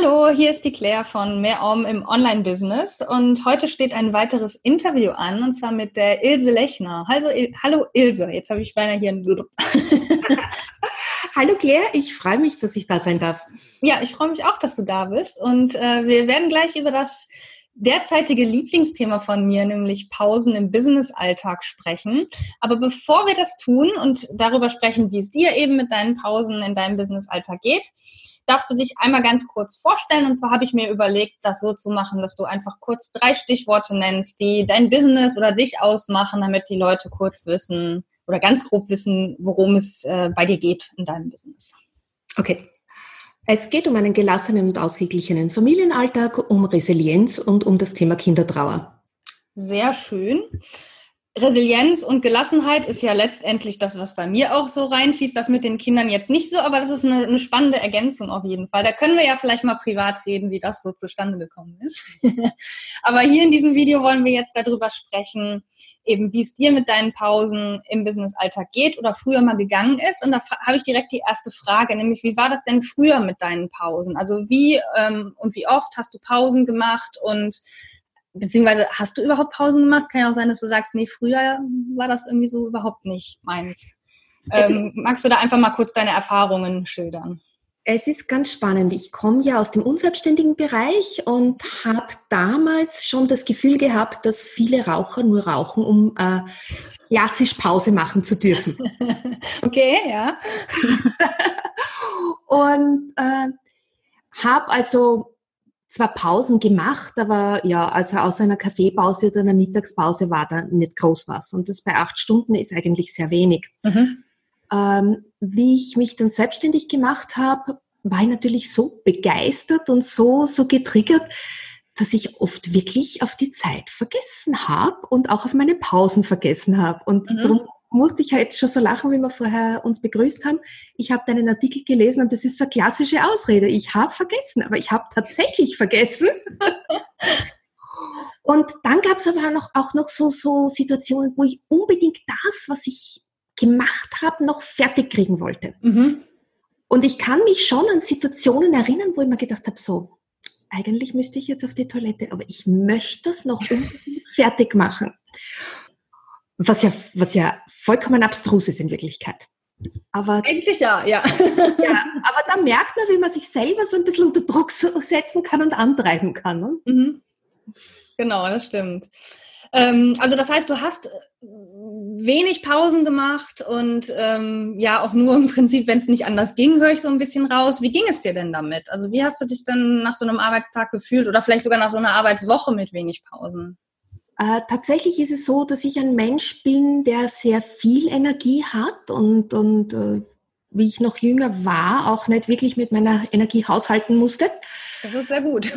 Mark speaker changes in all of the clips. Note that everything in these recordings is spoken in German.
Speaker 1: Hallo, hier ist die Claire von Mehr Om im Online-Business und heute steht ein weiteres Interview an und zwar mit der Ilse Lechner. Also, Il hallo Ilse, jetzt habe ich beinahe hier ein
Speaker 2: Hallo Claire, ich freue mich, dass ich da sein darf.
Speaker 1: Ja, ich freue mich auch, dass du da bist und äh, wir werden gleich über das derzeitige Lieblingsthema von mir, nämlich Pausen im Business-Alltag sprechen. Aber bevor wir das tun und darüber sprechen, wie es dir eben mit deinen Pausen in deinem Business-Alltag geht, darfst du dich einmal ganz kurz vorstellen. Und zwar habe ich mir überlegt, das so zu machen, dass du einfach kurz drei Stichworte nennst, die dein Business oder dich ausmachen, damit die Leute kurz wissen oder ganz grob wissen, worum es äh, bei dir geht in deinem Business.
Speaker 2: Okay. Es geht um einen gelassenen und ausgeglichenen Familienalltag, um Resilienz und um das Thema Kindertrauer.
Speaker 1: Sehr schön. Resilienz und Gelassenheit ist ja letztendlich das, was bei mir auch so reinfließt. Das mit den Kindern jetzt nicht so, aber das ist eine, eine, spannende Ergänzung auf jeden Fall. Da können wir ja vielleicht mal privat reden, wie das so zustande gekommen ist. aber hier in diesem Video wollen wir jetzt darüber sprechen, eben wie es dir mit deinen Pausen im Business-Alltag geht oder früher mal gegangen ist. Und da habe ich direkt die erste Frage, nämlich wie war das denn früher mit deinen Pausen? Also wie ähm, und wie oft hast du Pausen gemacht und beziehungsweise hast du überhaupt Pausen gemacht? Kann ja auch sein, dass du sagst, nee, früher war das irgendwie so überhaupt nicht meins. Ähm, magst du da einfach mal kurz deine Erfahrungen schildern?
Speaker 2: Es ist ganz spannend. Ich komme ja aus dem unselbstständigen Bereich und habe damals schon das Gefühl gehabt, dass viele Raucher nur rauchen, um äh, klassisch Pause machen zu dürfen.
Speaker 1: okay, ja.
Speaker 2: und äh, habe also zwar Pausen gemacht, aber ja, also außer einer Kaffeepause oder einer Mittagspause war da nicht groß was. Und das bei acht Stunden ist eigentlich sehr wenig. Mhm. Ähm, wie ich mich dann selbstständig gemacht habe, war ich natürlich so begeistert und so, so getriggert, dass ich oft wirklich auf die Zeit vergessen habe und auch auf meine Pausen vergessen habe. Und mhm. darum musste ich ja jetzt schon so lachen, wie wir vorher uns begrüßt haben. Ich habe deinen Artikel gelesen und das ist so eine klassische Ausrede. Ich habe vergessen, aber ich habe tatsächlich vergessen. und dann gab es aber noch, auch noch so, so Situationen, wo ich unbedingt das, was ich gemacht habe, noch fertig kriegen wollte. Mhm. Und ich kann mich schon an Situationen erinnern, wo ich mir gedacht habe, so, eigentlich müsste ich jetzt auf die Toilette, aber ich möchte das noch fertig machen. Was ja, was ja vollkommen abstrus ist in Wirklichkeit.
Speaker 1: Aber, Eigentlich ja, ja.
Speaker 2: ja. Aber da merkt man, wie man sich selber so ein bisschen unter Druck setzen kann und antreiben kann. Ne? Mhm.
Speaker 1: Genau, das stimmt. Ähm, also das heißt, du hast wenig Pausen gemacht und ähm, ja auch nur im Prinzip, wenn es nicht anders ging, höre ich so ein bisschen raus. Wie ging es dir denn damit? Also wie hast du dich dann nach so einem Arbeitstag gefühlt oder vielleicht sogar nach so einer Arbeitswoche mit wenig Pausen?
Speaker 2: Äh, tatsächlich ist es so, dass ich ein Mensch bin, der sehr viel Energie hat und, und äh, wie ich noch jünger war, auch nicht wirklich mit meiner Energie haushalten musste.
Speaker 1: Das ist sehr gut.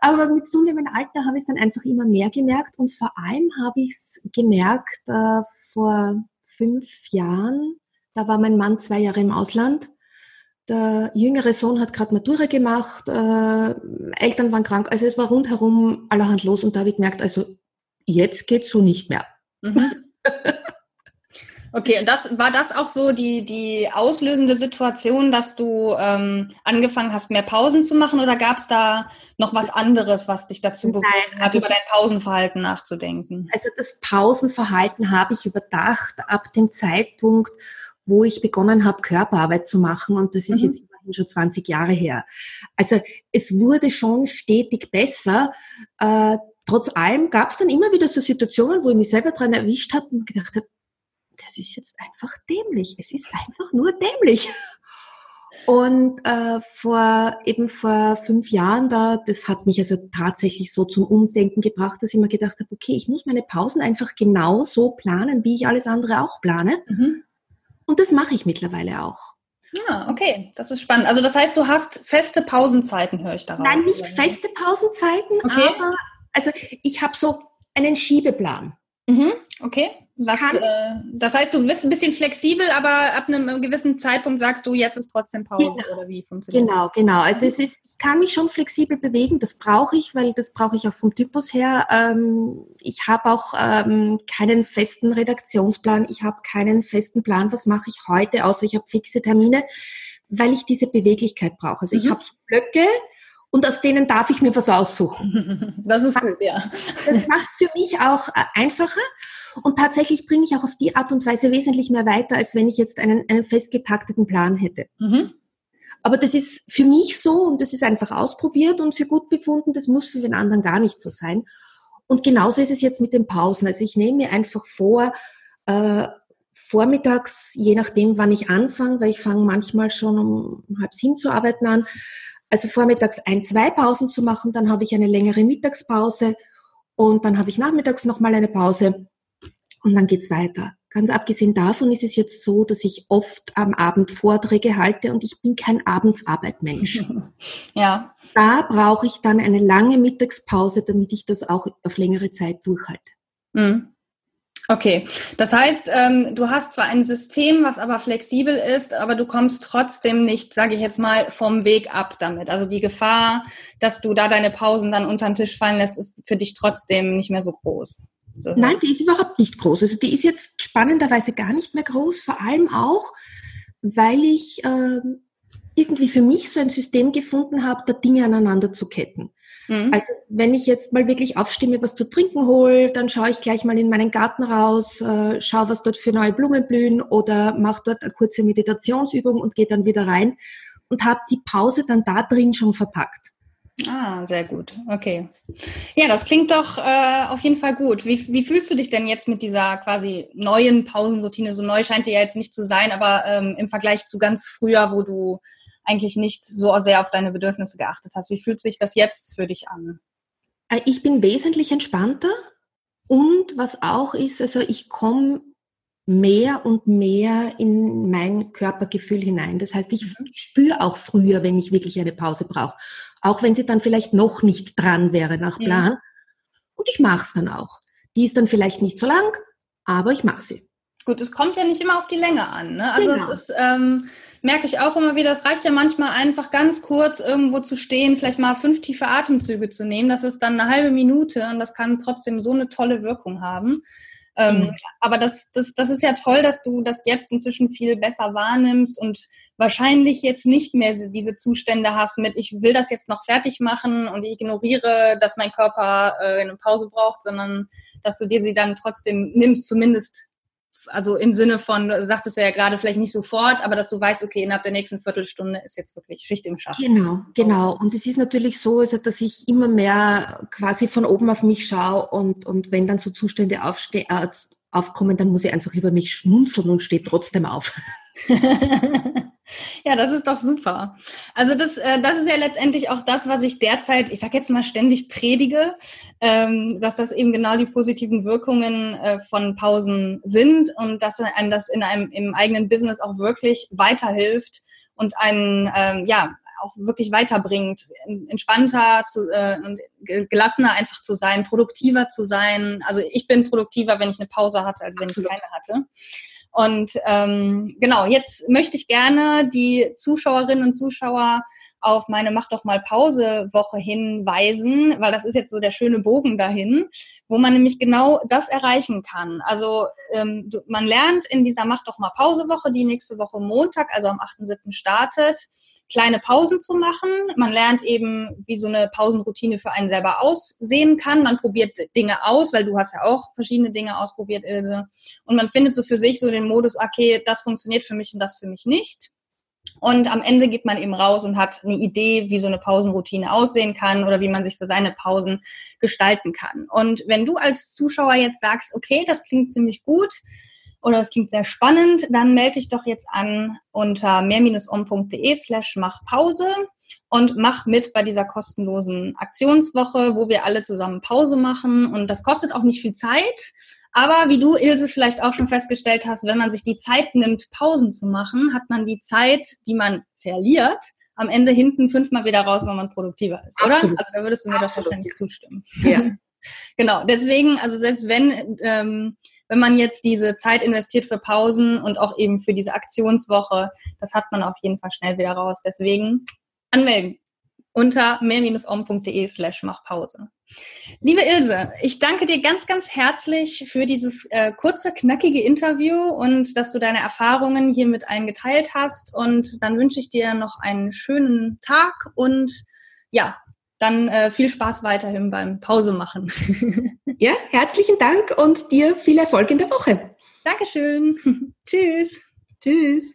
Speaker 2: Aber mit zunehmendem Alter habe ich es dann einfach immer mehr gemerkt und vor allem habe ich es gemerkt äh, vor fünf Jahren. Da war mein Mann zwei Jahre im Ausland. Der jüngere Sohn hat gerade Matura gemacht, äh, Eltern waren krank, also es war rundherum allerhand los und da habe ich gemerkt, also jetzt geht so nicht mehr. Mhm.
Speaker 1: Okay, und das war das auch so die, die auslösende Situation, dass du ähm, angefangen hast, mehr Pausen zu machen oder gab es da noch was anderes, was dich dazu bewogen hat, also, über dein Pausenverhalten nachzudenken?
Speaker 2: Also das Pausenverhalten habe ich überdacht ab dem Zeitpunkt, wo ich begonnen habe, Körperarbeit zu machen und das ist mhm. jetzt immerhin schon 20 Jahre her. Also es wurde schon stetig besser. Äh, trotz allem gab es dann immer wieder so Situationen, wo ich mich selber dran erwischt habe und gedacht habe, das ist jetzt einfach dämlich. Es ist einfach nur dämlich. Und äh, vor eben vor fünf Jahren da, das hat mich also tatsächlich so zum Umdenken gebracht, dass ich mir gedacht habe, okay, ich muss meine Pausen einfach genau so planen, wie ich alles andere auch plane. Mhm. Und das mache ich mittlerweile auch.
Speaker 1: Ah, okay, das ist spannend. Also das heißt, du hast feste Pausenzeiten, höre ich daraus.
Speaker 2: Nein, nicht feste Pausenzeiten, okay. aber also ich habe so einen Schiebeplan.
Speaker 1: Mhm, okay. Was, äh, das heißt, du bist ein bisschen flexibel, aber ab einem gewissen Zeitpunkt sagst du, jetzt ist trotzdem Pause
Speaker 2: genau.
Speaker 1: oder wie funktioniert
Speaker 2: Genau, genau. Also es ist, ich kann mich schon flexibel bewegen, das brauche ich, weil das brauche ich auch vom Typus her. Ähm, ich habe auch ähm, keinen festen Redaktionsplan, ich habe keinen festen Plan, was mache ich heute, außer ich habe fixe Termine, weil ich diese Beweglichkeit brauche. Also mhm. ich habe Blöcke, und aus denen darf ich mir was aussuchen.
Speaker 1: Das ist gut, ja.
Speaker 2: Das macht es für mich auch äh, einfacher und tatsächlich bringe ich auch auf die Art und Weise wesentlich mehr weiter, als wenn ich jetzt einen, einen festgetakteten Plan hätte. Mhm. Aber das ist für mich so und das ist einfach ausprobiert und für gut befunden, das muss für den anderen gar nicht so sein. Und genauso ist es jetzt mit den Pausen. Also ich nehme mir einfach vor, äh, vormittags, je nachdem, wann ich anfange, weil ich fange manchmal schon um halb sieben zu arbeiten an, also vormittags ein, zwei Pausen zu machen, dann habe ich eine längere Mittagspause und dann habe ich nachmittags nochmal eine Pause und dann geht's weiter. Ganz abgesehen davon ist es jetzt so, dass ich oft am Abend Vorträge halte und ich bin kein Abendsarbeitmensch.
Speaker 1: ja.
Speaker 2: Da brauche ich dann eine lange Mittagspause, damit ich das auch auf längere Zeit durchhalte. Mhm.
Speaker 1: Okay, das heißt, ähm, du hast zwar ein System, was aber flexibel ist, aber du kommst trotzdem nicht, sage ich jetzt mal, vom Weg ab damit. Also die Gefahr, dass du da deine Pausen dann unter den Tisch fallen lässt, ist für dich trotzdem nicht mehr so groß.
Speaker 2: So. Nein, die ist überhaupt nicht groß. Also die ist jetzt spannenderweise gar nicht mehr groß, vor allem auch, weil ich äh, irgendwie für mich so ein System gefunden habe, da Dinge aneinander zu ketten. Mhm. Also wenn ich jetzt mal wirklich aufstimme, was zu trinken hole, dann schaue ich gleich mal in meinen Garten raus, äh, schaue, was dort für neue Blumen blühen oder mache dort eine kurze Meditationsübung und gehe dann wieder rein und habe die Pause dann da drin schon verpackt.
Speaker 1: Ah, sehr gut. Okay. Ja, das klingt doch äh, auf jeden Fall gut. Wie, wie fühlst du dich denn jetzt mit dieser quasi neuen Pausenroutine? So neu scheint die ja jetzt nicht zu sein, aber ähm, im Vergleich zu ganz früher, wo du eigentlich nicht so sehr auf deine Bedürfnisse geachtet hast. Wie fühlt sich das jetzt für dich an?
Speaker 2: Äh, ich bin wesentlich entspannter und was auch ist, also ich komme mehr und mehr in mein Körpergefühl hinein. Das heißt, ich mhm. spüre auch früher, wenn ich wirklich eine Pause brauche. Auch wenn sie dann vielleicht noch nicht dran wäre nach mhm. Plan. Mhm. Und ich mache es dann auch. Die ist dann vielleicht nicht so lang, aber ich mache sie.
Speaker 1: Gut, es kommt ja nicht immer auf die Länge an. Ne? Also genau. es ist, ähm, merke ich auch immer wieder, es reicht ja manchmal einfach ganz kurz irgendwo zu stehen, vielleicht mal fünf tiefe Atemzüge zu nehmen. Das ist dann eine halbe Minute und das kann trotzdem so eine tolle Wirkung haben. Ähm, mhm. Aber das, das, das ist ja toll, dass du das jetzt inzwischen viel besser wahrnimmst und wahrscheinlich jetzt nicht mehr diese Zustände hast mit, ich will das jetzt noch fertig machen und ich ignoriere, dass mein Körper äh, eine Pause braucht, sondern dass du dir sie dann trotzdem nimmst, zumindest also im Sinne von, sagtest du ja gerade vielleicht nicht sofort, aber dass du weißt, okay, innerhalb der nächsten Viertelstunde ist jetzt wirklich Schicht im Schacht.
Speaker 2: Genau, genau. Und es ist natürlich so, also, dass ich immer mehr quasi von oben auf mich schaue und, und wenn dann so Zustände aufste äh, aufkommen, dann muss ich einfach über mich schmunzeln und stehe trotzdem auf.
Speaker 1: Ja, das ist doch super. Also das, äh, das ist ja letztendlich auch das, was ich derzeit, ich sage jetzt mal ständig predige, ähm, dass das eben genau die positiven Wirkungen äh, von Pausen sind und dass einem das in einem im eigenen Business auch wirklich weiterhilft und einen ähm, ja auch wirklich weiterbringt, entspannter zu, äh, und gelassener einfach zu sein, produktiver zu sein. Also ich bin produktiver, wenn ich eine Pause hatte, als wenn Absolut. ich keine hatte. Und ähm, genau, jetzt möchte ich gerne die Zuschauerinnen und Zuschauer auf meine Mach doch mal Pause Woche hinweisen, weil das ist jetzt so der schöne Bogen dahin, wo man nämlich genau das erreichen kann. Also ähm, man lernt in dieser Mach doch mal Pause Woche, die nächste Woche Montag, also am 8.7. startet, kleine Pausen zu machen. Man lernt eben, wie so eine Pausenroutine für einen selber aussehen kann. Man probiert Dinge aus, weil du hast ja auch verschiedene Dinge ausprobiert, Ilse. Und man findet so für sich so den Modus, okay, das funktioniert für mich und das für mich nicht. Und am Ende geht man eben raus und hat eine Idee, wie so eine Pausenroutine aussehen kann oder wie man sich so seine Pausen gestalten kann. Und wenn du als Zuschauer jetzt sagst, okay, das klingt ziemlich gut, oder es klingt sehr spannend, dann melde dich doch jetzt an unter mehr-om.de slash machpause und mach mit bei dieser kostenlosen Aktionswoche, wo wir alle zusammen Pause machen. Und das kostet auch nicht viel Zeit. Aber wie du, Ilse, vielleicht auch schon festgestellt hast, wenn man sich die Zeit nimmt, Pausen zu machen, hat man die Zeit, die man verliert, am Ende hinten fünfmal wieder raus, wenn man produktiver ist, oder?
Speaker 2: Absolut.
Speaker 1: Also da würdest du mir
Speaker 2: Absolut.
Speaker 1: doch wahrscheinlich zustimmen.
Speaker 2: Ja.
Speaker 1: Genau, deswegen, also selbst wenn, ähm, wenn man jetzt diese Zeit investiert für Pausen und auch eben für diese Aktionswoche, das hat man auf jeden Fall schnell wieder raus. Deswegen anmelden unter mehr-om.de slash machpause. Liebe Ilse, ich danke dir ganz, ganz herzlich für dieses äh, kurze, knackige Interview und dass du deine Erfahrungen hier mit allen geteilt hast. Und dann wünsche ich dir noch einen schönen Tag und ja, dann äh, viel Spaß weiterhin beim Pause machen.
Speaker 2: ja, herzlichen Dank und dir viel Erfolg in der Woche.
Speaker 1: Dankeschön. Tschüss.
Speaker 2: Tschüss.